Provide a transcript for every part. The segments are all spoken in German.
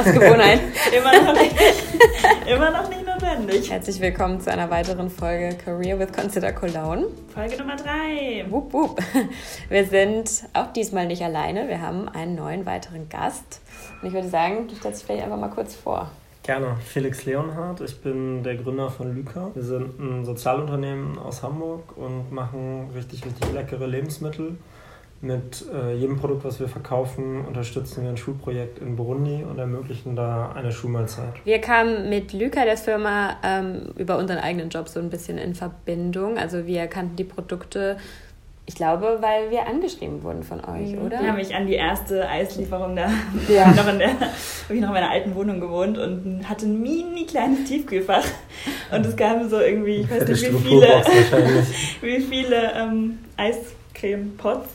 aus Gewohnheit. immer, noch nicht, immer noch nicht notwendig. Herzlich willkommen zu einer weiteren Folge Career with Consider Cologne. Folge Nummer drei. Wupp, wupp. Wir sind auch diesmal nicht alleine. Wir haben einen neuen weiteren Gast. Und ich würde sagen, du stellst dich vielleicht einfach mal kurz vor. Gerne. Felix Leonhardt, ich bin der Gründer von Lyca. Wir sind ein Sozialunternehmen aus Hamburg und machen richtig, richtig leckere Lebensmittel. Mit äh, jedem Produkt, was wir verkaufen, unterstützen wir ein Schulprojekt in Burundi und ermöglichen da eine Schulmahlzeit. Wir kamen mit Lyca, der Firma, ähm, über unseren eigenen Job so ein bisschen in Verbindung. Also wir kannten die Produkte ich glaube, weil wir angeschrieben wurden von euch, mhm. oder? Ich habe mich an die erste Eislieferung da ja. noch in der, habe ich noch in meiner alten Wohnung gewohnt und hatte ein mini kleines Tiefkühlfach. Und es kamen so irgendwie, ich weiß nicht, wie viele, wie viele ähm, Eiscreme-Pots.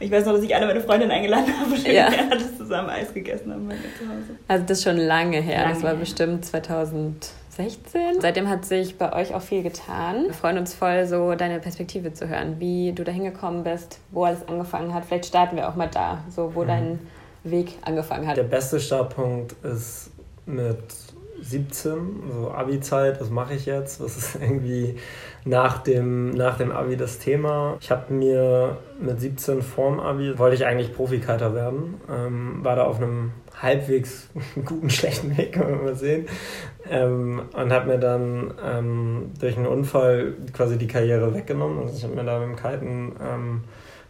Ich weiß noch, dass ich alle meine Freundinnen eingeladen habe und ja. wir alles zusammen Eis gegessen haben bei mir zu Hause. Also das ist schon lange her. Lange das war her. bestimmt 2000. 16. Seitdem hat sich bei euch auch viel getan. Wir freuen uns voll, so deine Perspektive zu hören, wie du da hingekommen bist, wo alles angefangen hat. Vielleicht starten wir auch mal da, so wo mhm. dein Weg angefangen hat. Der beste Startpunkt ist mit 17, so Abi-Zeit, was mache ich jetzt? Was ist irgendwie nach dem, nach dem Abi das Thema? Ich habe mir mit 17 vorm Abi, wollte ich eigentlich Profikiter werden, ähm, war da auf einem halbwegs guten, schlechten Weg, kann man mal sehen. Ähm, und habe mir dann ähm, durch einen Unfall quasi die Karriere weggenommen. Also ich habe mir da mit dem Kiten ähm,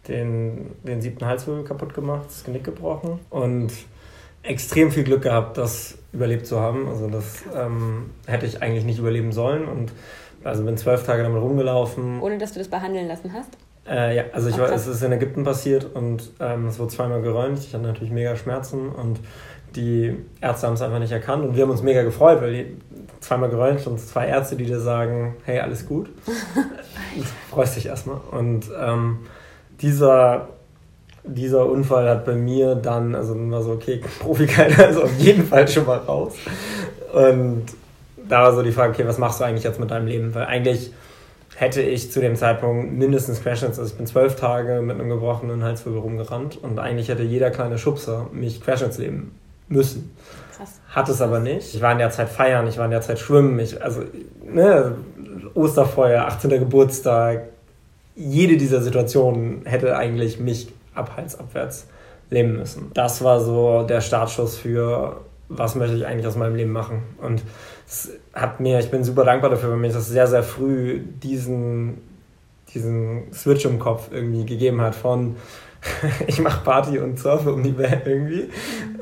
den, den siebten Halswirbel kaputt gemacht, das Genick gebrochen und extrem viel Glück gehabt, das überlebt zu haben. Also das ähm, hätte ich eigentlich nicht überleben sollen und also bin zwölf Tage damit rumgelaufen. Ohne dass du das behandeln lassen hast? Äh, ja, also ich war, es ist in Ägypten passiert und ähm, es wurde zweimal geräumt. Ich hatte natürlich mega Schmerzen und die Ärzte haben es einfach nicht erkannt und wir haben uns mega gefreut, weil die zweimal geräumt und zwei Ärzte, die dir sagen, hey, alles gut. freust dich erstmal. Und ähm, dieser, dieser Unfall hat bei mir dann, also dann war so, okay, Profikalter ist auf jeden Fall schon mal raus. Und da war so die Frage, okay, was machst du eigentlich jetzt mit deinem Leben? Weil eigentlich hätte ich zu dem Zeitpunkt mindestens Querschnitts, also ich bin zwölf Tage mit einem gebrochenen Halswirbel rumgerannt und eigentlich hätte jeder kleine Schubser mich Querschnittsleben müssen. Krass. Hat es aber nicht. Ich war in der Zeit feiern, ich war in der Zeit schwimmen, ich, also ne, Osterfeuer, 18. Geburtstag, jede dieser Situationen hätte eigentlich mich abhaltsabwärts leben müssen. Das war so der Startschuss für, was möchte ich eigentlich aus meinem Leben machen. Und es hat mir, ich bin super dankbar dafür, weil mir das sehr, sehr früh diesen, diesen Switch im Kopf irgendwie gegeben hat von ich mache Party und surfe um die Welt irgendwie,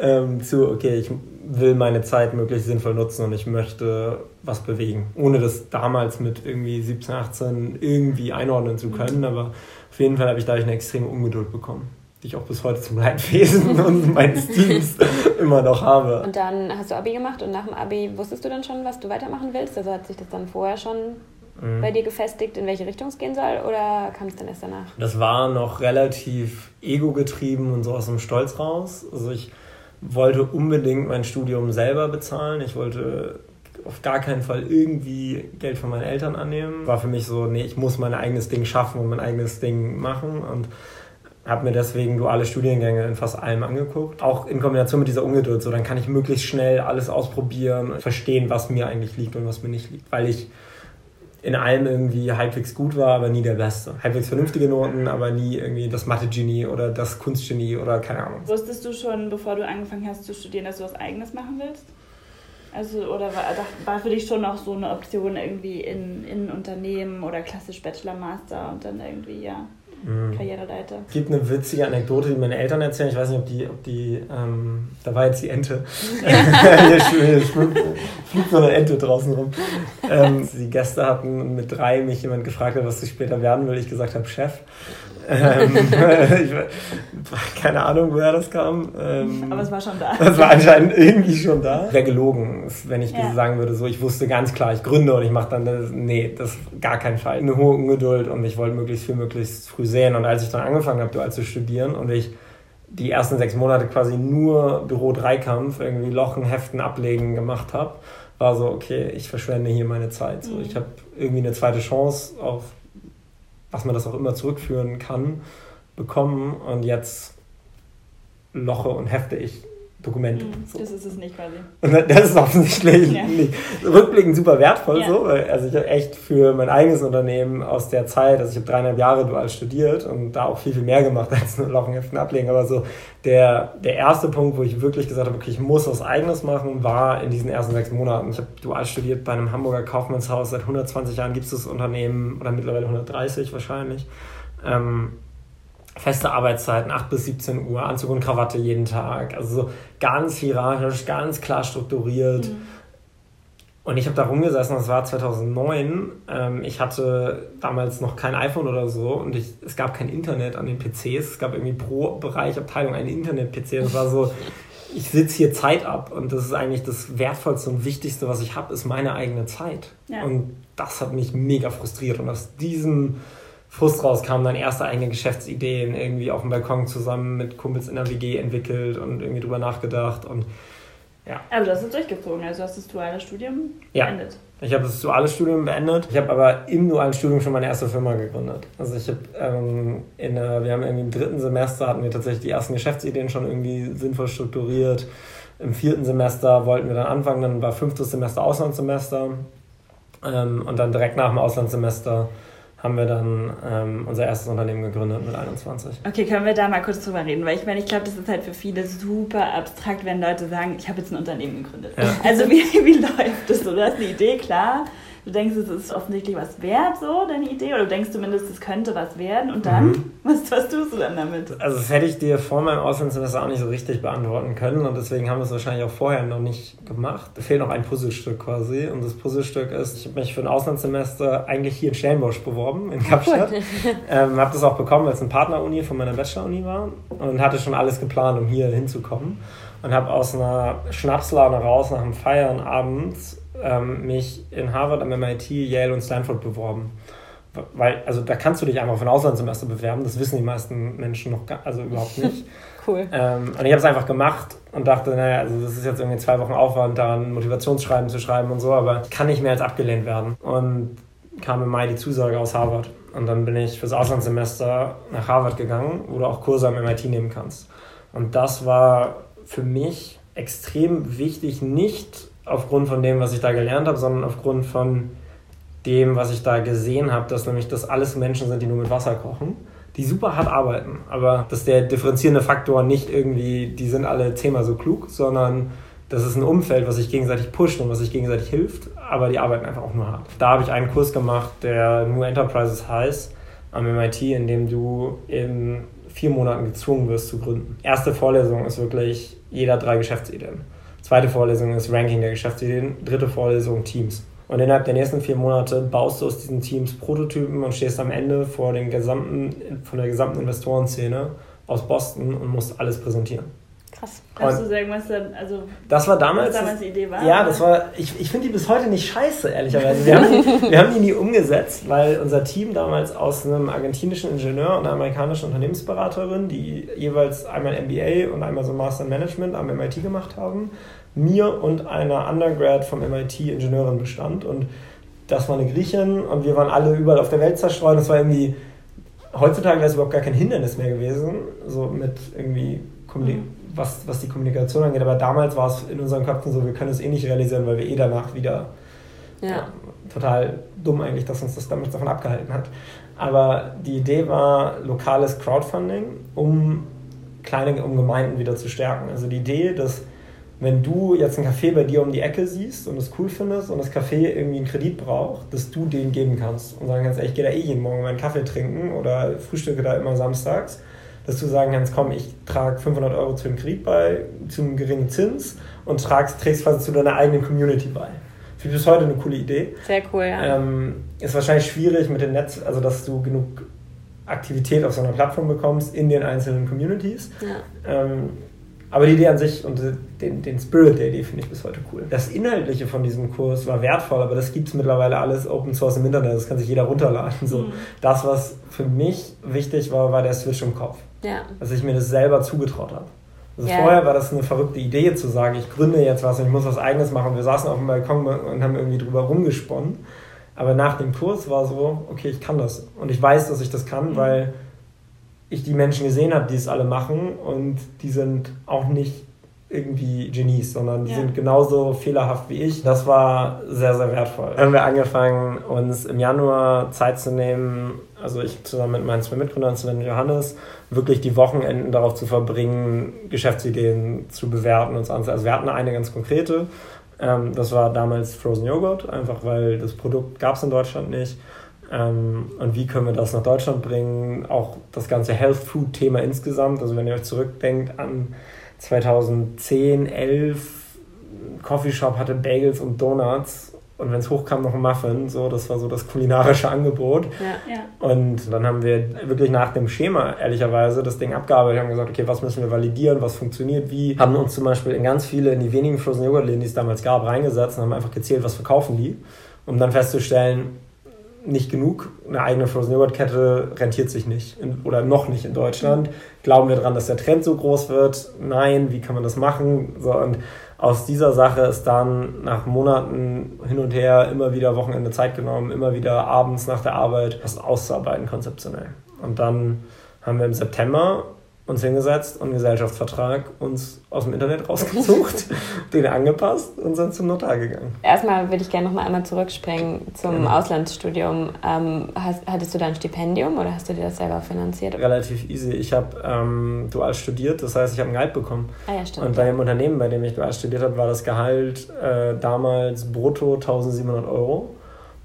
ähm, zu, okay, ich will meine Zeit möglichst sinnvoll nutzen und ich möchte was bewegen. Ohne das damals mit irgendwie 17, 18 irgendwie einordnen zu können, aber auf jeden Fall habe ich dadurch eine extreme Ungeduld bekommen die ich auch bis heute zum Leidwesen und meines Teams immer noch habe. Und dann hast du Abi gemacht und nach dem Abi wusstest du dann schon, was du weitermachen willst? Also hat sich das dann vorher schon mhm. bei dir gefestigt, in welche Richtung es gehen soll oder kam es dann erst danach? Das war noch relativ ego-getrieben und so aus dem Stolz raus. Also ich wollte unbedingt mein Studium selber bezahlen. Ich wollte auf gar keinen Fall irgendwie Geld von meinen Eltern annehmen. War für mich so, nee, ich muss mein eigenes Ding schaffen und mein eigenes Ding machen und habe mir deswegen duale Studiengänge in fast allem angeguckt. Auch in Kombination mit dieser Ungeduld. So, dann kann ich möglichst schnell alles ausprobieren, verstehen, was mir eigentlich liegt und was mir nicht liegt. Weil ich in allem irgendwie halbwegs gut war, aber nie der Beste. Halbwegs vernünftige Noten, aber nie irgendwie das Mathe-Genie oder das Kunstgenie oder keine Ahnung. Wusstest du schon, bevor du angefangen hast zu studieren, dass du was Eigenes machen willst? Also, oder war, war für dich schon noch so eine Option irgendwie in, in Unternehmen oder klassisch Bachelor, Master und dann irgendwie, ja? mhm. Karriereleiter. Es gibt eine witzige Anekdote, die meine Eltern erzählen. Ich weiß nicht, ob die, ob die ähm, da war jetzt die Ente. hier, hier schwimmt, fliegt so eine Ente draußen rum. Ähm, die Gäste hatten und mit drei mich jemand gefragt hat, was ich später werden will. Ich gesagt habe, Chef. Ähm, ich, keine Ahnung, woher das kam. Ähm, Aber es war schon da. Es war anscheinend irgendwie schon da. Wäre gelogen, wenn ich ja. sagen würde, so ich wusste ganz klar, ich gründe und ich mache dann das. Nee, das gar keinen Fall. Eine hohe Ungeduld und ich wollte möglichst viel, möglichst früh sehen. Und als ich dann angefangen habe, dual zu studieren und ich die ersten sechs Monate quasi nur Büro-Dreikampf, irgendwie Lochen, Heften, Ablegen gemacht habe, war so, okay, ich verschwende hier meine Zeit. So, mhm. Ich habe irgendwie eine zweite Chance auf was man das auch immer zurückführen kann, bekommen. Und jetzt loche und hefte ich Dokument. Mhm, so. Das ist es nicht quasi. Und das ist offensichtlich ja. nicht. Rückblickend super wertvoll ja. so, weil also ich habe echt für mein eigenes Unternehmen aus der Zeit, also ich habe dreieinhalb Jahre dual studiert und da auch viel, viel mehr gemacht als nur Lochenheften ablegen, aber so der, der erste Punkt, wo ich wirklich gesagt habe, okay, ich muss was eigenes machen, war in diesen ersten sechs Monaten. Ich habe dual studiert bei einem Hamburger Kaufmannshaus, seit 120 Jahren gibt es das Unternehmen oder mittlerweile 130 wahrscheinlich. Ähm, feste Arbeitszeiten, 8 bis 17 Uhr, Anzug und Krawatte jeden Tag. Also so ganz hierarchisch, ganz klar strukturiert. Mhm. Und ich habe da rumgesessen, das war 2009. Ähm, ich hatte damals noch kein iPhone oder so und ich, es gab kein Internet an den PCs. Es gab irgendwie pro Bereich, Abteilung einen Internet-PC. Das war so, ich sitze hier Zeit ab und das ist eigentlich das Wertvollste und Wichtigste, was ich habe, ist meine eigene Zeit. Ja. Und das hat mich mega frustriert. Und aus diesem Frust raus kamen dann erste eigene Geschäftsideen, irgendwie auf dem Balkon zusammen mit Kumpels in der WG entwickelt und irgendwie drüber nachgedacht und ja. Aber du hast es durchgezogen, also hast das duale Studium ja. beendet. Ich habe das duale Studium beendet. Ich habe aber im dualen Studium schon meine erste Firma gegründet. Also ich habe ähm, in der, wir haben irgendwie im dritten Semester hatten wir tatsächlich die ersten Geschäftsideen schon irgendwie sinnvoll strukturiert. Im vierten Semester wollten wir dann anfangen, dann war fünftes Semester Auslandssemester ähm, und dann direkt nach dem Auslandssemester haben wir dann ähm, unser erstes Unternehmen gegründet mit 21. Okay, können wir da mal kurz drüber reden? Weil ich meine, ich glaube, das ist halt für viele super abstrakt, wenn Leute sagen, ich habe jetzt ein Unternehmen gegründet. Ja. Also wie, wie läuft das so? Du hast eine Idee, klar, du denkst, es ist offensichtlich was wert, so deine Idee, oder du denkst zumindest, es könnte was werden und dann, mhm. was, was tust du dann damit? Also das hätte ich dir vor meinem Auslandssemester auch nicht so richtig beantworten können und deswegen haben wir es wahrscheinlich auch vorher noch nicht gemacht. Da fehlt noch ein Puzzlestück quasi und das Puzzlestück ist, ich habe mich für ein Auslandssemester eigentlich hier in Stellenbosch beworben, in Kapstadt. ähm, habe das auch bekommen, weil es eine Partneruni von meiner Bachelor-Uni war und hatte schon alles geplant, um hier hinzukommen und habe aus einer Schnapslaune raus nach dem Feiern abends ähm, mich in Harvard, am MIT, Yale und Stanford beworben. Weil, also da kannst du dich einfach für ein Auslandssemester bewerben, das wissen die meisten Menschen noch gar, also überhaupt nicht. cool. Ähm, und ich habe es einfach gemacht und dachte, naja, also das ist jetzt irgendwie zwei Wochen Aufwand, da ein Motivationsschreiben zu schreiben und so, aber kann nicht mehr als abgelehnt werden. Und kam im Mai die Zusage aus Harvard. Und dann bin ich fürs Auslandssemester nach Harvard gegangen, wo du auch Kurse am MIT nehmen kannst. Und das war für mich extrem wichtig, nicht aufgrund von dem, was ich da gelernt habe, sondern aufgrund von dem, was ich da gesehen habe, dass nämlich das alles Menschen sind, die nur mit Wasser kochen, die super hart arbeiten. Aber dass der differenzierende Faktor nicht irgendwie, die sind alle zehnmal so klug, sondern das ist ein Umfeld, was sich gegenseitig pusht und was sich gegenseitig hilft, aber die arbeiten einfach auch nur hart. Da habe ich einen Kurs gemacht, der New Enterprises heißt, am MIT, in dem du in vier Monaten gezwungen wirst zu gründen. Erste Vorlesung ist wirklich jeder drei Geschäftsideen. Zweite Vorlesung ist Ranking der Geschäftsideen. Dritte Vorlesung Teams. Und innerhalb der nächsten vier Monate baust du aus diesen Teams Prototypen und stehst am Ende vor den gesamten, von der gesamten Investorenszene aus Boston und musst alles präsentieren. Krass. Kannst du sagen, was dann, also das war damals, was damals die Idee war? Ja, das war, ich, ich finde die bis heute nicht scheiße, ehrlicherweise. Wir haben, die, wir haben die nie umgesetzt, weil unser Team damals aus einem argentinischen Ingenieur und einer amerikanischen Unternehmensberaterin, die jeweils einmal MBA und einmal so Master Management am MIT gemacht haben, mir und einer Undergrad vom MIT Ingenieurin bestand. Und das war eine Griechin und wir waren alle überall auf der Welt zerstreut. Das war irgendwie, heutzutage wäre es überhaupt gar kein Hindernis mehr gewesen, so mit irgendwie mhm. was, was die Kommunikation angeht. Aber damals war es in unseren Köpfen so, wir können es eh nicht realisieren, weil wir eh danach wieder ja. Ja, total dumm eigentlich, dass uns das damals davon abgehalten hat. Aber die Idee war lokales Crowdfunding, um kleine, um Gemeinden wieder zu stärken. Also die Idee, dass wenn du jetzt ein Café bei dir um die Ecke siehst und es cool findest und das Café irgendwie einen Kredit braucht, dass du den geben kannst und sagen kannst, ey, ich gehe da eh jeden Morgen meinen Kaffee trinken oder frühstücke da immer samstags, dass du sagen kannst, komm, ich trage 500 Euro zu dem Kredit bei, zu einem geringen Zins und tragst, trägst quasi zu deiner eigenen Community bei. Finde ich bis heute eine coole Idee. Sehr cool, ja. Ähm, ist wahrscheinlich schwierig mit dem Netz, also dass du genug Aktivität auf so einer Plattform bekommst in den einzelnen Communities. Ja. Ähm, aber die Idee an sich und den, den Spirit der Idee finde ich bis heute cool. Das Inhaltliche von diesem Kurs war wertvoll, aber das gibt es mittlerweile alles Open Source im Internet. Das kann sich jeder runterladen. So. Mhm. Das, was für mich wichtig war, war der Switch im Kopf. Ja. Dass ich mir das selber zugetraut habe. Also ja. vorher war das eine verrückte Idee zu sagen, ich gründe jetzt was und ich muss was eigenes machen. Wir saßen auf dem Balkon und haben irgendwie drüber rumgesponnen. Aber nach dem Kurs war so, okay, ich kann das. Und ich weiß, dass ich das kann, mhm. weil ich die Menschen gesehen habe, die es alle machen und die sind auch nicht irgendwie Genies, sondern die ja. sind genauso fehlerhaft wie ich. Das war sehr, sehr wertvoll. Dann haben wir angefangen, uns im Januar Zeit zu nehmen, also ich zusammen mit meinen zwei Mitgründern, Sven und Johannes, wirklich die Wochenenden darauf zu verbringen, Geschäftsideen zu bewerten und so. Also wir hatten eine ganz konkrete. Ähm, das war damals Frozen Joghurt, einfach weil das Produkt gab es in Deutschland nicht. Ähm, und wie können wir das nach Deutschland bringen? Auch das ganze Health Food Thema insgesamt. Also wenn ihr euch zurückdenkt an 2010, 11, Coffeeshop hatte Bagels und Donuts und wenn es hochkam, noch ein Muffin. So, das war so das kulinarische Angebot. Ja, ja. Und dann haben wir wirklich nach dem Schema, ehrlicherweise, das Ding abgearbeitet. Haben gesagt, okay, was müssen wir validieren, was funktioniert wie. Haben uns zum Beispiel in ganz viele, in die wenigen Frozen Yogurt Läden, die es damals gab, reingesetzt und haben einfach gezählt, was verkaufen die. Um dann festzustellen, nicht genug. Eine eigene Frozen Yogurt Kette rentiert sich nicht in, oder noch nicht in Deutschland. Glauben wir daran, dass der Trend so groß wird? Nein, wie kann man das machen? So, und aus dieser Sache ist dann nach Monaten hin und her immer wieder Wochenende Zeit genommen, immer wieder abends nach der Arbeit was auszuarbeiten konzeptionell. Und dann haben wir im September uns hingesetzt und einen Gesellschaftsvertrag uns aus dem Internet rausgesucht, den angepasst und sind zum Notar gegangen. Erstmal würde ich gerne noch mal einmal zurückspringen zum ja. Auslandsstudium. Ähm, hast, hattest du da ein Stipendium oder hast du dir das selber finanziert? Relativ easy. Ich habe ähm, dual studiert, das heißt, ich habe ein Gehalt bekommen. Ah, ja, stimmt. Und bei dem Unternehmen, bei dem ich dual studiert habe, war das Gehalt äh, damals brutto 1700 Euro.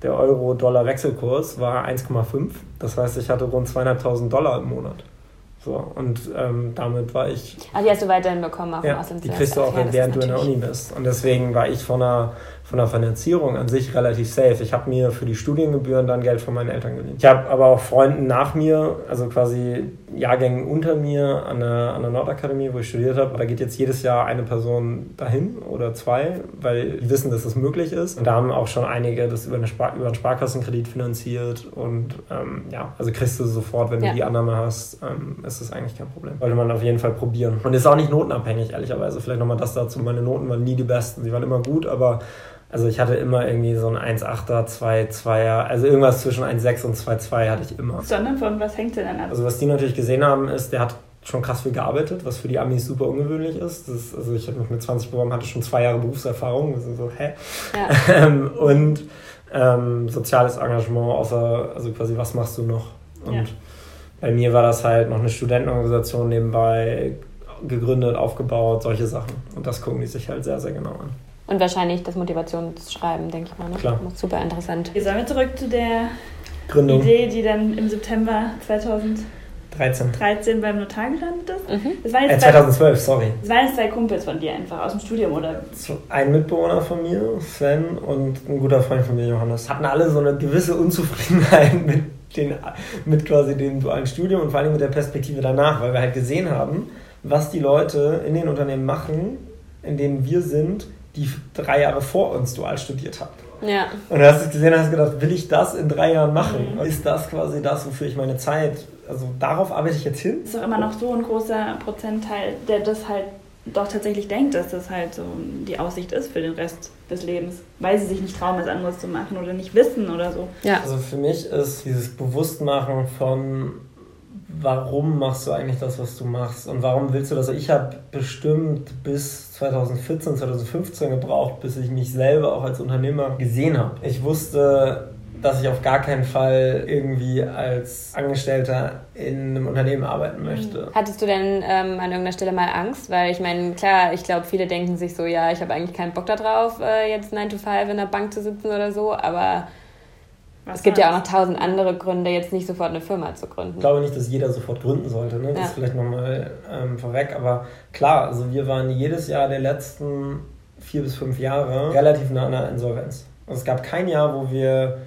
Der Euro-Dollar-Wechselkurs war 1,5. Das heißt, ich hatte rund 2.500 Dollar im Monat. So, und ähm, damit war ich. Ah, die hast du weiterhin bekommen, auch ja, Die kriegst du auch, ja, während du in der Uni bist. Und deswegen war ich von einer von der Finanzierung an sich relativ safe. Ich habe mir für die Studiengebühren dann Geld von meinen Eltern geliehen. Ich habe aber auch Freunden nach mir, also quasi Jahrgängen unter mir an der, an der Nordakademie, wo ich studiert habe. Da geht jetzt jedes Jahr eine Person dahin oder zwei, weil die wissen, dass das möglich ist. Und da haben auch schon einige das über, eine Spar über einen Sparkassenkredit finanziert. Und ähm, ja, also kriegst du sofort, wenn ja. du die Annahme hast, ähm, ist das eigentlich kein Problem. Sollte man auf jeden Fall probieren. Und ist auch nicht notenabhängig, ehrlicherweise. Vielleicht nochmal das dazu. Meine Noten waren nie die besten. Sie waren immer gut, aber also ich hatte immer irgendwie so ein 1,8er, 2,2er, also irgendwas zwischen 1,6 und 2,2 hatte ich immer. Sondern von was hängt denn dann ab? Also was die natürlich gesehen haben, ist, der hat schon krass viel gearbeitet, was für die Amis super ungewöhnlich ist. ist also ich habe mich mit 20 beworben, hatte schon zwei Jahre Berufserfahrung. Das ist so, hä? Ja. ähm, und ähm, soziales Engagement, außer, also quasi, was machst du noch? Und ja. bei mir war das halt noch eine Studentenorganisation nebenbei gegründet, aufgebaut, solche Sachen. Und das gucken die sich halt sehr, sehr genau an. Und wahrscheinlich das Motivationsschreiben, denke ich mal. Ne? Klar. Super interessant. Wir sollen wir zurück zu der Gründung. Idee, die dann im September 2013 13 beim Notar gelandet ist. Mhm. Das waren jetzt äh, 2012, zwei, sorry. Das waren jetzt zwei Kumpels von dir einfach aus dem Studium, oder? Ein Mitbewohner von mir, Sven, und ein guter Freund von mir, Johannes. Hatten alle so eine gewisse Unzufriedenheit mit, den, mit quasi dem dualen Studium und vor allem mit der Perspektive danach, weil wir halt gesehen haben, was die Leute in den Unternehmen machen, in denen wir sind, die drei Jahre vor uns dual studiert hat. Ja. Und du hast es gesehen und hast gedacht, will ich das in drei Jahren machen? Mhm. Ist das quasi das, wofür ich meine Zeit, also darauf arbeite ich jetzt hin? Das ist doch immer noch so ein großer Prozentteil, der das halt doch tatsächlich denkt, dass das halt so die Aussicht ist für den Rest des Lebens, weil sie sich nicht trauen, was anderes zu machen oder nicht wissen oder so. Ja. Also für mich ist dieses Bewusstmachen von warum machst du eigentlich das, was du machst und warum willst du das? Ich habe bestimmt bis 2014, 2015 gebraucht, bis ich mich selber auch als Unternehmer gesehen habe. Ich wusste, dass ich auf gar keinen Fall irgendwie als Angestellter in einem Unternehmen arbeiten möchte. Hattest du denn ähm, an irgendeiner Stelle mal Angst? Weil ich meine, klar, ich glaube, viele denken sich so, ja, ich habe eigentlich keinen Bock darauf, äh, jetzt 9 to 5 in der Bank zu sitzen oder so, aber was es gibt ja auch noch tausend andere Gründe, jetzt nicht sofort eine Firma zu gründen. Ich glaube nicht, dass jeder sofort gründen sollte. Ne? Das ja. ist vielleicht nochmal ähm, vorweg. Aber klar, also wir waren jedes Jahr der letzten vier bis fünf Jahre relativ nah an der Insolvenz. Also es gab kein Jahr, wo wir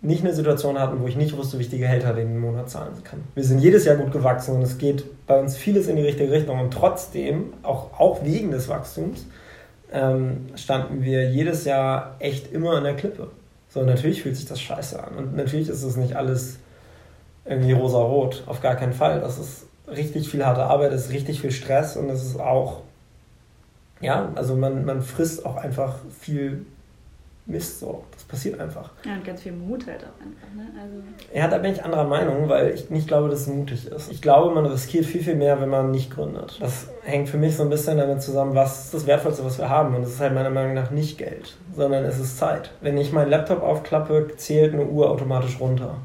nicht eine Situation hatten, wo ich nicht wusste, wie ich die Gehälter den Monat zahlen kann. Wir sind jedes Jahr gut gewachsen und es geht bei uns vieles in die richtige Richtung. Und trotzdem, auch, auch wegen des Wachstums, ähm, standen wir jedes Jahr echt immer an der Klippe. So, natürlich fühlt sich das scheiße an. Und natürlich ist es nicht alles irgendwie rosa-rot. Auf gar keinen Fall. Das ist richtig viel harte Arbeit, es ist richtig viel Stress und es ist auch, ja, also man, man frisst auch einfach viel Mist so. Das passiert einfach. Ja, und ganz viel Mut halt auch einfach. Ne? Also ja, da bin ich anderer Meinung, weil ich nicht glaube, dass es mutig ist. Ich glaube, man riskiert viel, viel mehr, wenn man nicht gründet. Das hängt für mich so ein bisschen damit zusammen, was ist das Wertvollste, was wir haben. Und das ist halt meiner Meinung nach nicht Geld, sondern es ist Zeit. Wenn ich meinen Laptop aufklappe, zählt eine Uhr automatisch runter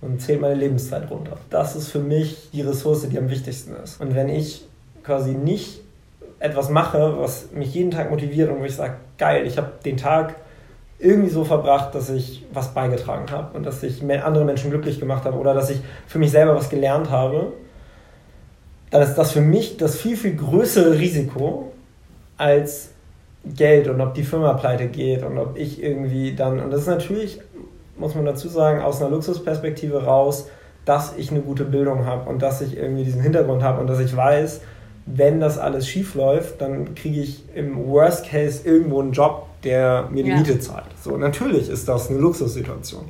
und zählt meine Lebenszeit runter. Das ist für mich die Ressource, die am wichtigsten ist. Und wenn ich quasi nicht etwas mache, was mich jeden Tag motiviert und wo ich sage, geil, ich habe den Tag irgendwie so verbracht, dass ich was beigetragen habe und dass ich andere Menschen glücklich gemacht habe oder dass ich für mich selber was gelernt habe, dann ist das für mich das viel, viel größere Risiko als Geld und ob die Firma pleite geht und ob ich irgendwie dann, und das ist natürlich, muss man dazu sagen, aus einer Luxusperspektive raus, dass ich eine gute Bildung habe und dass ich irgendwie diesen Hintergrund habe und dass ich weiß, wenn das alles schief läuft, dann kriege ich im Worst Case irgendwo einen Job, der mir die ja. Miete zahlt. So, natürlich ist das eine Luxussituation.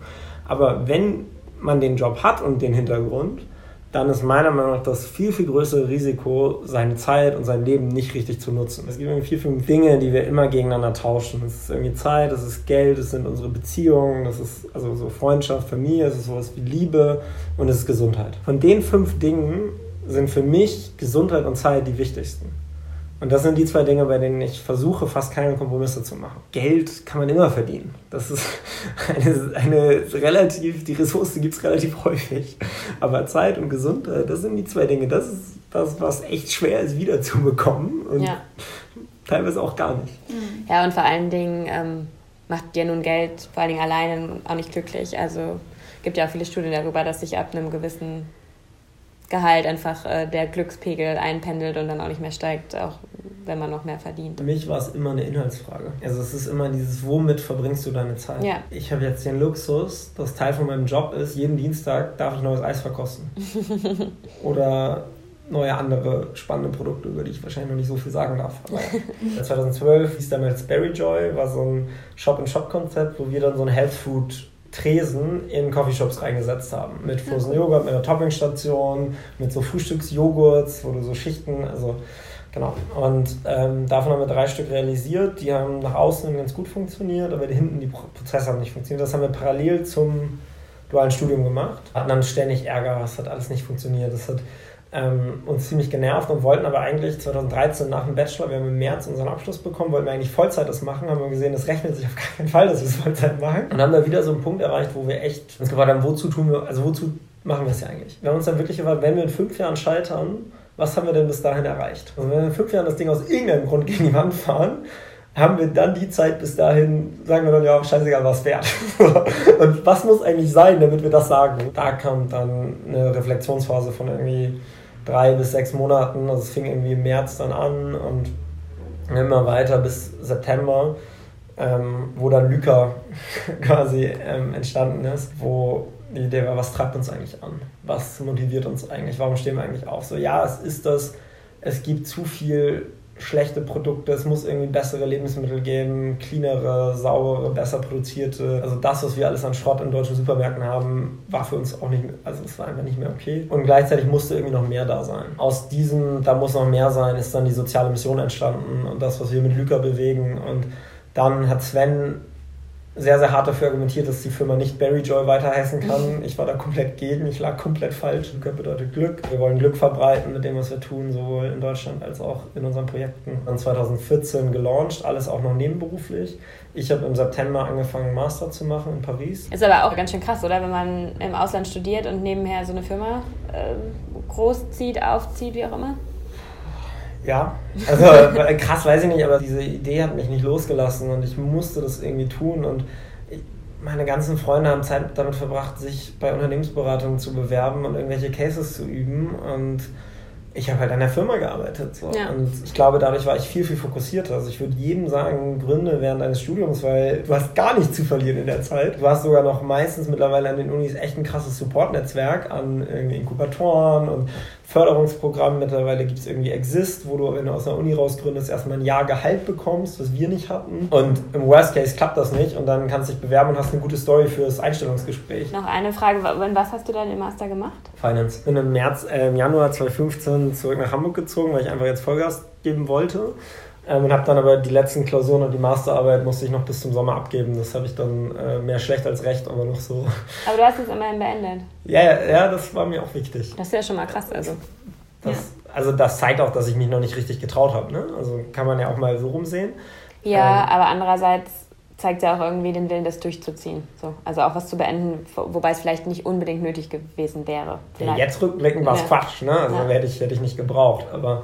Aber wenn man den Job hat und den Hintergrund, dann ist meiner Meinung nach das viel, viel größere Risiko, seine Zeit und sein Leben nicht richtig zu nutzen. Es gibt irgendwie vier, fünf Dinge, die wir immer gegeneinander tauschen. Es ist irgendwie Zeit, es ist Geld, es sind unsere Beziehungen, das ist also so Freundschaft, Familie, es ist sowas wie Liebe und es ist Gesundheit. Von den fünf Dingen sind für mich Gesundheit und Zeit die wichtigsten. Und das sind die zwei Dinge, bei denen ich versuche, fast keine Kompromisse zu machen. Geld kann man immer verdienen. Das ist eine, eine relativ, die Ressource gibt es relativ häufig. Aber Zeit und Gesundheit, das sind die zwei Dinge. Das ist das, was echt schwer ist, wiederzubekommen. Und ja. teilweise auch gar nicht. Ja, und vor allen Dingen ähm, macht dir nun Geld vor allen Dingen alleine auch nicht glücklich. Also gibt ja auch viele Studien darüber, dass sich ab einem gewissen Gehalt einfach äh, der Glückspegel einpendelt und dann auch nicht mehr steigt, auch wenn man noch mehr verdient. Für mich war es immer eine Inhaltsfrage. Also es ist immer dieses, womit verbringst du deine Zeit? Ja. Ich habe jetzt den Luxus, dass Teil von meinem Job ist, jeden Dienstag darf ich neues Eis verkosten. Oder neue andere spannende Produkte, über die ich wahrscheinlich noch nicht so viel sagen darf. Aber 2012 hieß damals Berry Joy, war so ein Shop-in-Shop-Konzept, wo wir dann so ein Health Food Tresen in Coffeeshops reingesetzt haben. Mit Frozen Joghurt, mit einer Toppingstation, mit so Frühstücksjoghurts, wo du so Schichten, also genau. Und ähm, davon haben wir drei Stück realisiert. Die haben nach außen ganz gut funktioniert, aber hinten die Prozesse haben nicht funktioniert. Das haben wir parallel zum dualen Studium gemacht. Hatten dann ständig Ärger, es hat alles nicht funktioniert. Das hat ähm, uns ziemlich genervt und wollten aber eigentlich 2013 nach dem Bachelor, wir haben im März unseren Abschluss bekommen, wollten wir eigentlich Vollzeit das machen, haben wir gesehen, das rechnet sich auf gar keinen Fall, dass wir es Vollzeit machen. Und haben da wieder so einen Punkt erreicht, wo wir echt uns gefragt haben, wozu tun wir, also wozu machen wir es ja eigentlich? Wir haben uns dann wirklich gefragt, wenn wir in fünf Jahren scheitern, was haben wir denn bis dahin erreicht? Also wenn wir in fünf Jahren das Ding aus irgendeinem Grund gegen die Wand fahren, haben wir dann die Zeit bis dahin, sagen wir dann, ja, scheißegal, was wert. und was muss eigentlich sein, damit wir das sagen? Da kam dann eine Reflexionsphase von irgendwie drei bis sechs Monaten. Also es fing irgendwie im März dann an und immer weiter bis September, ähm, wo dann Lyca quasi ähm, entstanden ist, wo die Idee war, was treibt uns eigentlich an? Was motiviert uns eigentlich? Warum stehen wir eigentlich auf? So, ja, es ist das, es gibt zu viel schlechte Produkte, es muss irgendwie bessere Lebensmittel geben, cleanere, saubere, besser produzierte. Also das, was wir alles an Schrott in deutschen Supermärkten haben, war für uns auch nicht, also es war einfach nicht mehr okay. Und gleichzeitig musste irgendwie noch mehr da sein. Aus diesem, da muss noch mehr sein, ist dann die soziale Mission entstanden und das, was wir mit Lüker bewegen. Und dann hat Sven sehr, sehr hart dafür argumentiert, dass die Firma nicht Berry Joy weiter heißen kann. Ich war da komplett gegen, ich lag komplett falsch. Glück bedeutet Glück. Wir wollen Glück verbreiten mit dem, was wir tun, sowohl in Deutschland als auch in unseren Projekten. Dann 2014 gelauncht, alles auch noch nebenberuflich. Ich habe im September angefangen, Master zu machen in Paris. Ist aber auch ganz schön krass, oder? Wenn man im Ausland studiert und nebenher so eine Firma äh, großzieht, aufzieht, wie auch immer. Ja, also äh, krass weiß ich nicht, aber diese Idee hat mich nicht losgelassen und ich musste das irgendwie tun und ich, meine ganzen Freunde haben Zeit damit verbracht, sich bei Unternehmensberatungen zu bewerben und irgendwelche Cases zu üben und ich habe halt an der Firma gearbeitet. So. Ja. Und ich glaube, dadurch war ich viel, viel fokussierter. Also ich würde jedem sagen, gründe während eines Studiums, weil du hast gar nichts zu verlieren in der Zeit. Du hast sogar noch meistens mittlerweile an den Unis echt ein krasses Support-Netzwerk an Inkubatoren und Förderungsprogramm. Mittlerweile gibt es irgendwie Exist, wo du, wenn du aus einer Uni rausgründest, erstmal ein Jahr Gehalt bekommst, was wir nicht hatten. Und im Worst Case klappt das nicht und dann kannst du dich bewerben und hast eine gute Story fürs Einstellungsgespräch. Noch eine Frage, was hast du dann im Master gemacht? Finance. Ich bin im März, äh, im Januar 2015 zurück nach Hamburg gezogen, weil ich einfach jetzt Vollgas geben wollte Ähm, und habe dann aber die letzten Klausuren und die Masterarbeit musste ich noch bis zum Sommer abgeben. Das habe ich dann äh, mehr schlecht als recht, aber noch so. Aber du hast es immerhin beendet. Ja, ja, ja, das war mir auch wichtig. Das ist ja schon mal krass, also. Das, ja. Also das zeigt auch, dass ich mich noch nicht richtig getraut habe. Ne? Also kann man ja auch mal so rumsehen. Ja, ähm, aber andererseits zeigt ja auch irgendwie den Willen, das durchzuziehen. So. Also auch was zu beenden, wobei es vielleicht nicht unbedingt nötig gewesen wäre. Ja, jetzt rückblickend war es ja. Quatsch, ne? Also ja. hätte, ich, hätte ich nicht gebraucht. Aber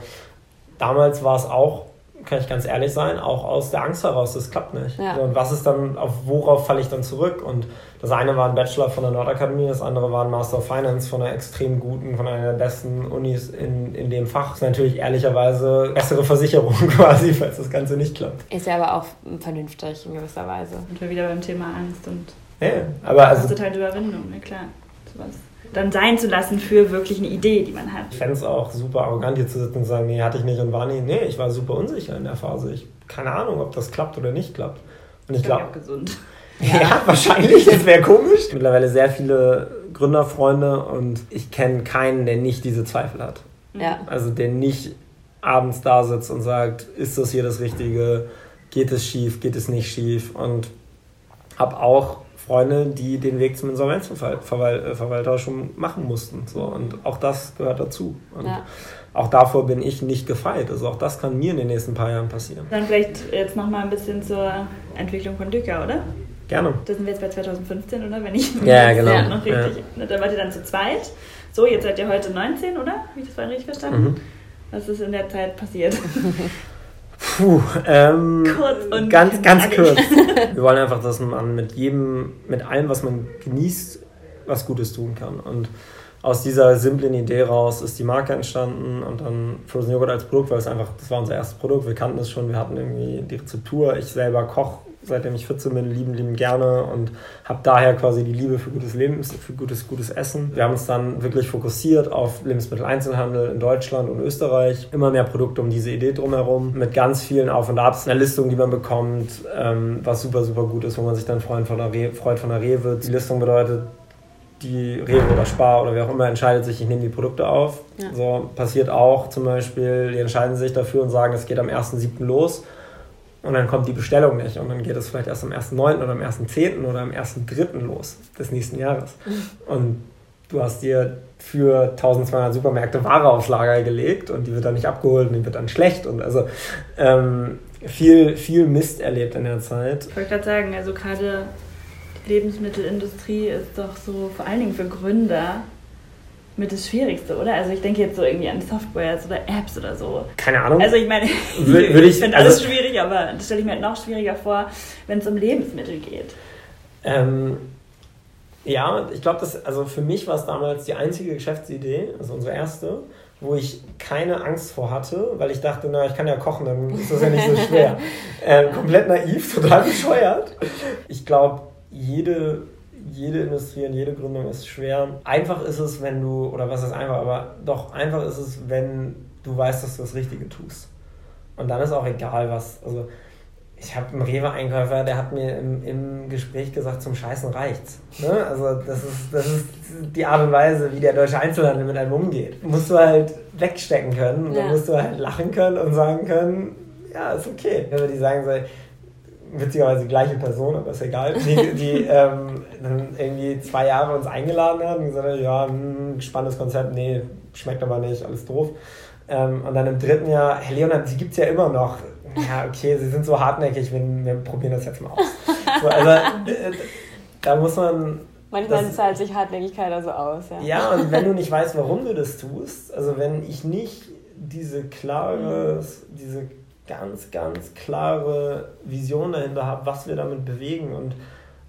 damals war es auch kann ich ganz ehrlich sein, auch aus der Angst heraus, das klappt nicht. Ja. und was ist dann, auf worauf falle ich dann zurück? Und das eine war ein Bachelor von der Nordakademie, das andere war ein Master of Finance von einer extrem guten, von einer der besten Unis in, in dem Fach. Das ist natürlich ehrlicherweise bessere Versicherung quasi, falls das Ganze nicht klappt. Ist ja aber auch vernünftig in gewisser Weise. Und wir wieder beim Thema Angst und ja, aber also, kostet halt Überwindung, ne? klar. Sowas dann sein zu lassen für wirklich eine Idee, die man hat. Ich fände es auch super arrogant, hier zu sitzen und sagen, nee, hatte ich nicht und war nie. Nee, ich war super unsicher in der Phase. Ich keine Ahnung, ob das klappt oder nicht klappt. Und ich glaube. gesund. Ja, ja wahrscheinlich, das wäre komisch. Mittlerweile sehr viele Gründerfreunde und ich kenne keinen, der nicht diese Zweifel hat. Ja. Also der nicht abends da sitzt und sagt, ist das hier das Richtige? Geht es schief? Geht es nicht schief? Und habe auch Freunde, die den Weg zum Insolvenzverwalter schon machen mussten. So. Und auch das gehört dazu. Und ja. auch davor bin ich nicht gefeit. Also auch das kann mir in den nächsten paar Jahren passieren. Dann vielleicht jetzt nochmal ein bisschen zur Entwicklung von Dücker, oder? Gerne. Da sind wir jetzt bei 2015, oder? Wenn ich ja, genau. Ja, noch richtig. Ja. Da wart ihr dann zu zweit. So, jetzt seid ihr heute 19, oder? Habe ich das vorhin richtig verstanden? Mhm. Was ist in der Zeit passiert? Puh, ähm, kurz und ganz, ganz kurz. Wir wollen einfach, dass man mit jedem, mit allem, was man genießt, was Gutes tun kann. Und aus dieser simplen Idee raus ist die Marke entstanden und dann Frozen Joghurt als Produkt, weil es einfach, das war unser erstes Produkt, wir kannten es schon, wir hatten irgendwie die Rezeptur, ich selber koche seitdem ich 14 bin, lieben, lieben gerne und habe daher quasi die Liebe für gutes Leben, für gutes, gutes Essen. Wir haben uns dann wirklich fokussiert auf Lebensmitteleinzelhandel in Deutschland und Österreich. Immer mehr Produkte um diese Idee drumherum, mit ganz vielen Auf und Abs, einer Listung, die man bekommt, ähm, was super, super gut ist, wo man sich dann freut von der, Re freut von der Rewe. Die Listung bedeutet, die Rewe oder Spar oder wer auch immer entscheidet sich, ich nehme die Produkte auf. Ja. So passiert auch zum Beispiel, die entscheiden sich dafür und sagen, es geht am 1.7. los und dann kommt die Bestellung nicht und dann geht es vielleicht erst am 1.9. oder am 1.10. oder am 1.3. los des nächsten Jahres. Und du hast dir für 1200 Supermärkte Ware aufs Lager gelegt und die wird dann nicht abgeholt und die wird dann schlecht und also ähm, viel, viel Mist erlebt in der Zeit. Ich wollte gerade sagen, also gerade die Lebensmittelindustrie ist doch so vor allen Dingen für Gründer mit das Schwierigste, oder? Also ich denke jetzt so irgendwie an Softwares oder Apps oder so. Keine Ahnung. Also ich meine, Will, ich, ich finde alles also, schwierig, aber das stelle ich mir halt noch schwieriger vor, wenn es um Lebensmittel geht. Ähm, ja, ich glaube, das, also für mich war es damals die einzige Geschäftsidee, also unsere erste, wo ich keine Angst vor hatte, weil ich dachte, na, ich kann ja kochen, dann ist das ja nicht so schwer. ähm, komplett naiv, total bescheuert. Ich glaube, jede jede Industrie und jede Gründung ist schwer. Einfach ist es, wenn du, oder was ist einfach, aber doch einfach ist es, wenn du weißt, dass du das Richtige tust. Und dann ist auch egal, was. Also, ich habe einen Rewe-Einkäufer, der hat mir im, im Gespräch gesagt, zum Scheißen reicht's. Ne? Also, das ist, das ist die Art und Weise, wie der deutsche Einzelhandel mit einem umgeht. Musst du halt wegstecken können. Ja. dann musst du halt lachen können und sagen können, ja, ist okay. Wenn die sagen so, witzigerweise die gleiche Person, aber ist egal, die, die ähm, dann irgendwie zwei Jahre uns eingeladen hat und gesagt hat, ja, mh, hm, spannendes Konzept, nee, schmeckt aber nicht, alles doof. Ähm, und dann im dritten Jahr, Herr Leonard, sie gibt es ja immer noch. Ja, okay, sie sind so hartnäckig, wir, wir probieren das jetzt mal aus. So, also, äh, da muss man. Manchmal zahlt sich Hartnäckigkeit also aus, ja. Ja, und wenn du nicht weißt, warum du das tust, also wenn ich nicht diese klare, diese ganz, ganz klare Vision dahinter habe, was wir damit bewegen und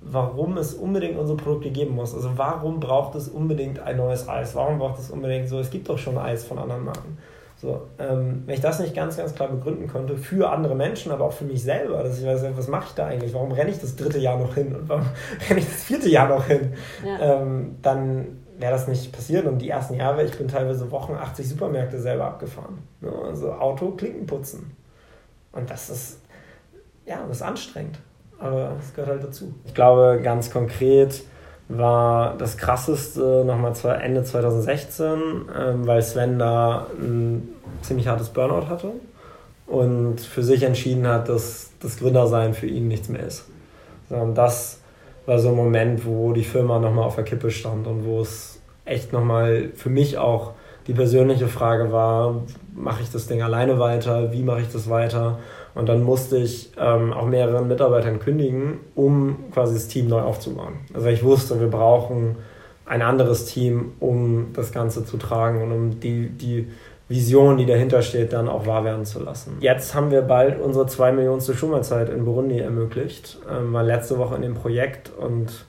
warum es unbedingt unsere Produkte geben muss. Also warum braucht es unbedingt ein neues Eis? Warum braucht es unbedingt so, es gibt doch schon Eis von anderen Marken. So, ähm, wenn ich das nicht ganz, ganz klar begründen konnte, für andere Menschen, aber auch für mich selber, dass ich weiß, was mache ich da eigentlich? Warum renne ich das dritte Jahr noch hin und warum renne ich das vierte Jahr noch hin? Ja. Ähm, dann wäre das nicht passiert. Und die ersten Jahre, ich bin teilweise Wochen 80 Supermärkte selber abgefahren. Ja, also Auto, Klinken putzen. Und das ist, ja, das ist anstrengend. Aber es gehört halt dazu. Ich glaube, ganz konkret war das krasseste nochmal Ende 2016, ähm, weil Sven da ein ziemlich hartes Burnout hatte und für sich entschieden hat, dass das Gründersein für ihn nichts mehr ist. Und das war so ein Moment, wo die Firma nochmal auf der Kippe stand und wo es echt nochmal für mich auch die persönliche Frage war, mache ich das Ding alleine weiter, wie mache ich das weiter? Und dann musste ich ähm, auch mehreren Mitarbeitern kündigen, um quasi das Team neu aufzubauen. Also ich wusste, wir brauchen ein anderes Team, um das Ganze zu tragen und um die, die Vision, die dahinter steht, dann auch wahr werden zu lassen. Jetzt haben wir bald unsere zwei Millionste Schulmahlzeit in Burundi ermöglicht. Ähm, war letzte Woche in dem Projekt und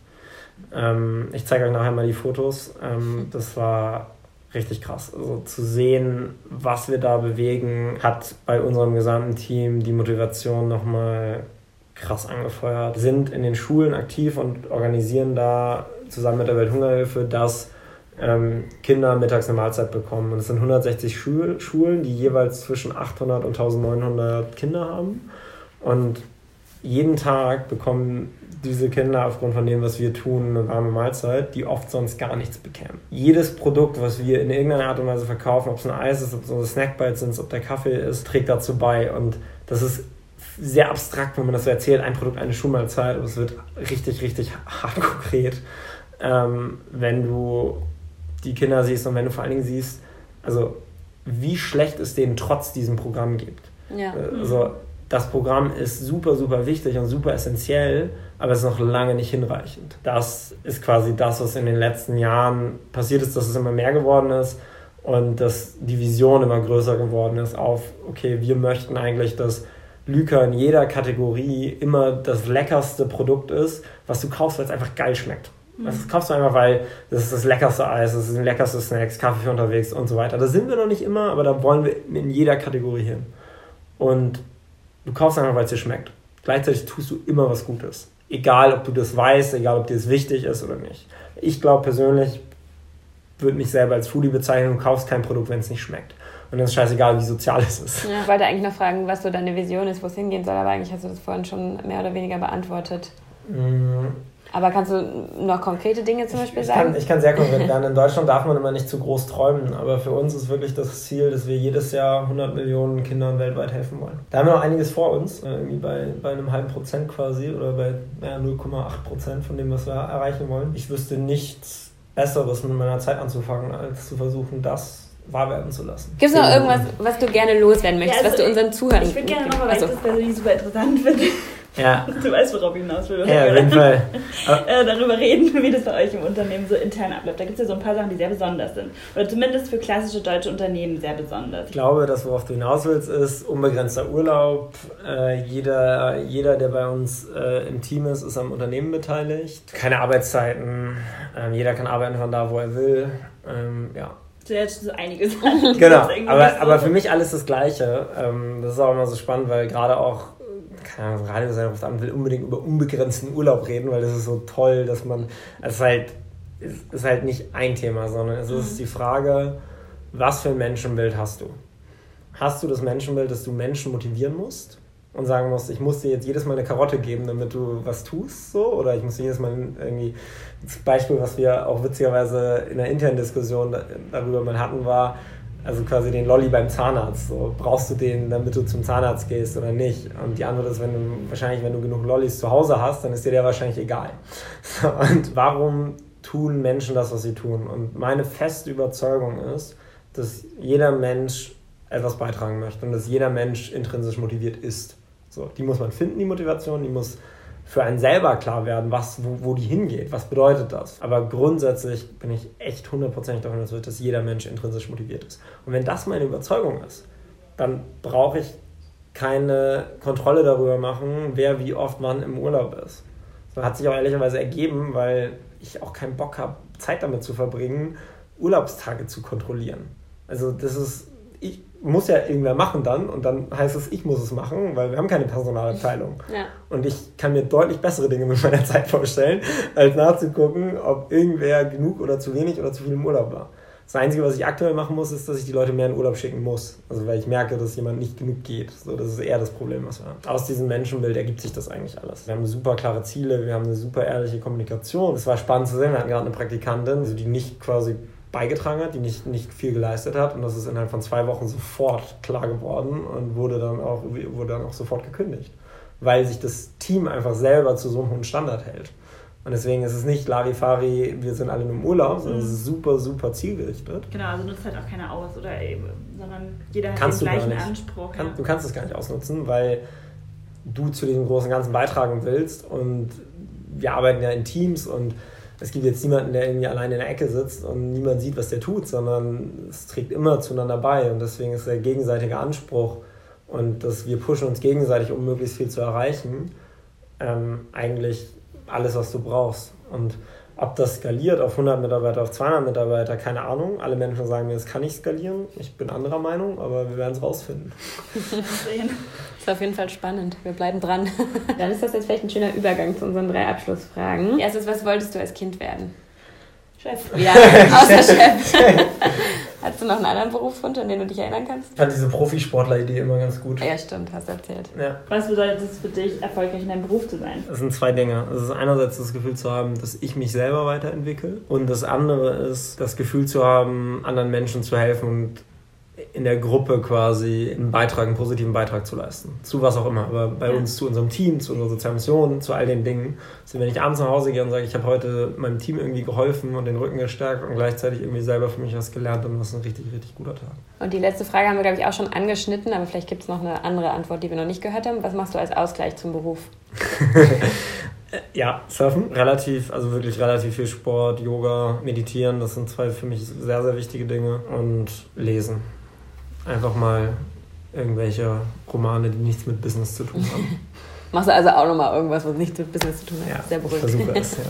ähm, ich zeige euch nachher mal die Fotos. Ähm, das war richtig krass. Also zu sehen, was wir da bewegen, hat bei unserem gesamten Team die Motivation nochmal krass angefeuert. Wir sind in den Schulen aktiv und organisieren da zusammen mit der Welthungerhilfe, dass ähm, Kinder mittags eine Mahlzeit bekommen. Und es sind 160 Schul Schulen, die jeweils zwischen 800 und 1900 Kinder haben. Und jeden Tag bekommen diese Kinder aufgrund von dem, was wir tun, eine warme Mahlzeit, die oft sonst gar nichts bekämen. Jedes Produkt, was wir in irgendeiner Art und Weise verkaufen, ob es ein Eis ist, ob es unsere Snackbites sind, ob der Kaffee ist, trägt dazu bei. Und das ist sehr abstrakt, wenn man das so erzählt, ein Produkt, eine Schulmahlzeit, aber es wird richtig, richtig hart konkret, ähm, wenn du die Kinder siehst und wenn du vor allen Dingen siehst, also wie schlecht es denen trotz diesem Programm gibt. Ja. Äh, also das Programm ist super, super wichtig und super essentiell, aber es ist noch lange nicht hinreichend. Das ist quasi das, was in den letzten Jahren passiert ist, dass es immer mehr geworden ist und dass die Vision immer größer geworden ist auf, okay, wir möchten eigentlich, dass Lüker in jeder Kategorie immer das leckerste Produkt ist, was du kaufst, weil es einfach geil schmeckt. Das kaufst du einfach, weil das ist das leckerste Eis, das sind leckerste Snacks, Kaffee für unterwegs und so weiter. Da sind wir noch nicht immer, aber da wollen wir in jeder Kategorie hin. Und du kaufst einfach, weil es dir schmeckt. Gleichzeitig tust du immer was Gutes. Egal, ob du das weißt, egal, ob dir das wichtig ist oder nicht. Ich glaube persönlich, würde mich selber als Foodie bezeichnen, du kaufst kein Produkt, wenn es nicht schmeckt. Und dann ist scheißegal, wie sozial es ist. Ja, ich wollte eigentlich noch fragen, was so deine Vision ist, wo es hingehen soll, aber eigentlich hast du das vorhin schon mehr oder weniger beantwortet. Aber kannst du noch konkrete Dinge zum Beispiel ich, sagen? Kann, ich kann sehr konkret werden. In Deutschland darf man immer nicht zu groß träumen, aber für uns ist wirklich das Ziel, dass wir jedes Jahr 100 Millionen Kindern weltweit helfen wollen. Da haben wir noch einiges vor uns, äh, irgendwie bei, bei einem halben Prozent quasi oder bei ja, 0,8 Prozent von dem, was wir erreichen wollen. Ich wüsste nichts Besseres mit meiner Zeit anzufangen, als zu versuchen, das wahr werden zu lassen. Gibt es noch irgendwas, was du gerne loswerden möchtest, ja, also was du unseren Zuhörern Ich würde gerne nochmal, weil ich das persönlich super interessant finde. Ja. Du weißt, worauf ich hinaus will. Ja, auf jeden Fall. äh, darüber reden, wie das bei euch im Unternehmen so intern abläuft. Da gibt es ja so ein paar Sachen, die sehr besonders sind. Oder zumindest für klassische deutsche Unternehmen sehr besonders. Ich glaube, das, worauf du hinaus willst, ist unbegrenzter Urlaub. Äh, jeder, jeder, der bei uns äh, im Team ist, ist am Unternehmen beteiligt. Keine Arbeitszeiten. Ähm, jeder kann arbeiten von da, wo er will. Ähm, ja. Jetzt so einiges. Genau, aber, so. aber für mich alles das Gleiche. Ähm, das ist auch immer so spannend, weil gerade auch keine Ahnung, Radiosender ruft an will unbedingt über unbegrenzten Urlaub reden, weil das ist so toll, dass man, es ist halt, es ist halt nicht ein Thema, sondern es ist mhm. die Frage, was für ein Menschenbild hast du? Hast du das Menschenbild, dass du Menschen motivieren musst? und sagen musst, ich muss dir jetzt jedes Mal eine Karotte geben, damit du was tust, so, oder ich muss dir jedes Mal irgendwie, das Beispiel, was wir auch witzigerweise in der internen Diskussion darüber mal hatten, war, also quasi den Lolli beim Zahnarzt. So, brauchst du den, damit du zum Zahnarzt gehst oder nicht? Und die Antwort ist, wenn du wahrscheinlich, wenn du genug Lollis zu Hause hast, dann ist dir der wahrscheinlich egal. Und warum tun Menschen das, was sie tun? Und meine feste Überzeugung ist, dass jeder Mensch etwas beitragen möchte und dass jeder Mensch intrinsisch motiviert ist. So, die muss man finden, die Motivation, die muss für einen selber klar werden, was, wo, wo die hingeht, was bedeutet das. Aber grundsätzlich bin ich echt hundertprozentig davon überzeugt, dass jeder Mensch intrinsisch motiviert ist. Und wenn das meine Überzeugung ist, dann brauche ich keine Kontrolle darüber machen, wer wie oft wann im Urlaub ist. Das hat sich auch ehrlicherweise ergeben, weil ich auch keinen Bock habe, Zeit damit zu verbringen, Urlaubstage zu kontrollieren. Also das ist, muss ja irgendwer machen dann und dann heißt es, ich muss es machen, weil wir haben keine Personalabteilung. Ja. Und ich kann mir deutlich bessere Dinge mit meiner Zeit vorstellen, als nachzugucken, ob irgendwer genug oder zu wenig oder zu viel im Urlaub war. Das Einzige, was ich aktuell machen muss, ist, dass ich die Leute mehr in Urlaub schicken muss. Also weil ich merke, dass jemand nicht genug geht. So, das ist eher das Problem, was wir haben. Aus diesem Menschenbild ergibt sich das eigentlich alles. Wir haben super klare Ziele, wir haben eine super ehrliche Kommunikation. Es war spannend zu sehen, wir hatten gerade eine Praktikantin, die nicht quasi beigetragen hat, die nicht, nicht viel geleistet hat. Und das ist innerhalb von zwei Wochen sofort klar geworden und wurde dann auch, wurde dann auch sofort gekündigt. Weil sich das Team einfach selber zu so einem hohen Standard hält. Und deswegen ist es nicht Larifari, wir sind alle im Urlaub, sondern es ist super, super zielgerichtet. Genau, also nutzt halt auch keiner aus, oder eben, sondern jeder hat kannst den gleichen Anspruch. Kann, ja. Du kannst es gar nicht ausnutzen, weil du zu diesem großen Ganzen beitragen willst und wir arbeiten ja in Teams und es gibt jetzt niemanden, der irgendwie allein in der Ecke sitzt und niemand sieht, was der tut, sondern es trägt immer zueinander bei und deswegen ist der gegenseitige Anspruch und dass wir pushen uns gegenseitig, um möglichst viel zu erreichen, ähm, eigentlich alles, was du brauchst. Und ob das skaliert auf 100 Mitarbeiter, auf 200 Mitarbeiter, keine Ahnung. Alle Menschen sagen mir, es kann nicht skalieren. Ich bin anderer Meinung, aber wir werden es rausfinden. Sehen. Ist auf jeden Fall spannend. Wir bleiben dran. Dann ist das jetzt vielleicht ein schöner Übergang zu unseren drei Abschlussfragen. Erstes, was wolltest du als Kind werden? Chef. Ja, außer Chef. Hast du noch einen anderen Berufswunsch, an den du dich erinnern kannst? Ich fand diese Profisportler-Idee immer ganz gut. Ja, stimmt, hast du erzählt. Ja. Was bedeutet es für dich, erfolgreich in deinem Beruf zu sein? Das sind zwei Dinge. Es ist einerseits das Gefühl zu haben, dass ich mich selber weiterentwickle. Und das andere ist das Gefühl zu haben, anderen Menschen zu helfen und in der Gruppe quasi einen Beitrag, einen positiven Beitrag zu leisten. Zu was auch immer. Aber bei ja. uns, zu unserem Team, zu unserer sozialen Mission, zu all den Dingen. Also wenn ich abends nach Hause gehe und sage, ich habe heute meinem Team irgendwie geholfen und den Rücken gestärkt und gleichzeitig irgendwie selber für mich was gelernt, dann ist ein richtig, richtig guter Tag. Und die letzte Frage haben wir, glaube ich, auch schon angeschnitten, aber vielleicht gibt es noch eine andere Antwort, die wir noch nicht gehört haben. Was machst du als Ausgleich zum Beruf? ja, Surfen. Relativ, also wirklich relativ viel Sport, Yoga, Meditieren. Das sind zwei für mich sehr, sehr wichtige Dinge. Und Lesen einfach mal irgendwelche Romane, die nichts mit Business zu tun haben. Machst du also auch nochmal irgendwas, was nichts mit Business zu tun hat? Ja, Sehr beruhigend. Versuche es, ja.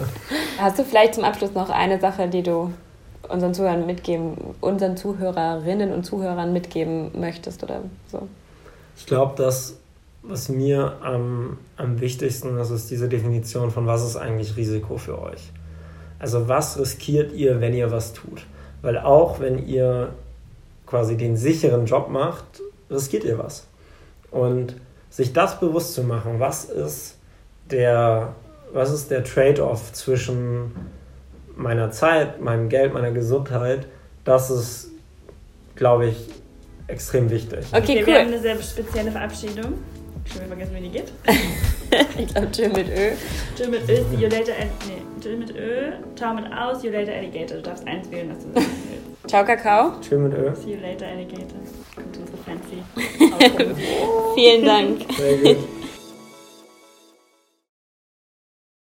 Hast du vielleicht zum Abschluss noch eine Sache, die du unseren Zuhörern mitgeben, unseren Zuhörerinnen und Zuhörern mitgeben möchtest oder so? Ich glaube, dass was mir am, am wichtigsten ist, ist diese Definition von was ist eigentlich Risiko für euch. Also was riskiert ihr, wenn ihr was tut? Weil auch wenn ihr quasi den sicheren Job macht, riskiert ihr was. Und sich das bewusst zu machen, was ist der, was ist der Trade-off zwischen meiner Zeit, meinem Geld, meiner Gesundheit, das ist, glaube ich, extrem wichtig. Okay, okay cool. Wir haben eine sehr spezielle Verabschiedung. Ich habe vergessen, wie die geht. ich glaube, Jill mit Ö. Jill mit Ö, you later. Nee, Jill mit Ö, ciao mit aus, you later alligator. Du darfst eins wählen, was du sagen willst. Ciao, Kakao. Tschüss mit Ö. See you later, Alligator. Kommt unsere fancy. Vielen Dank. Sehr gut.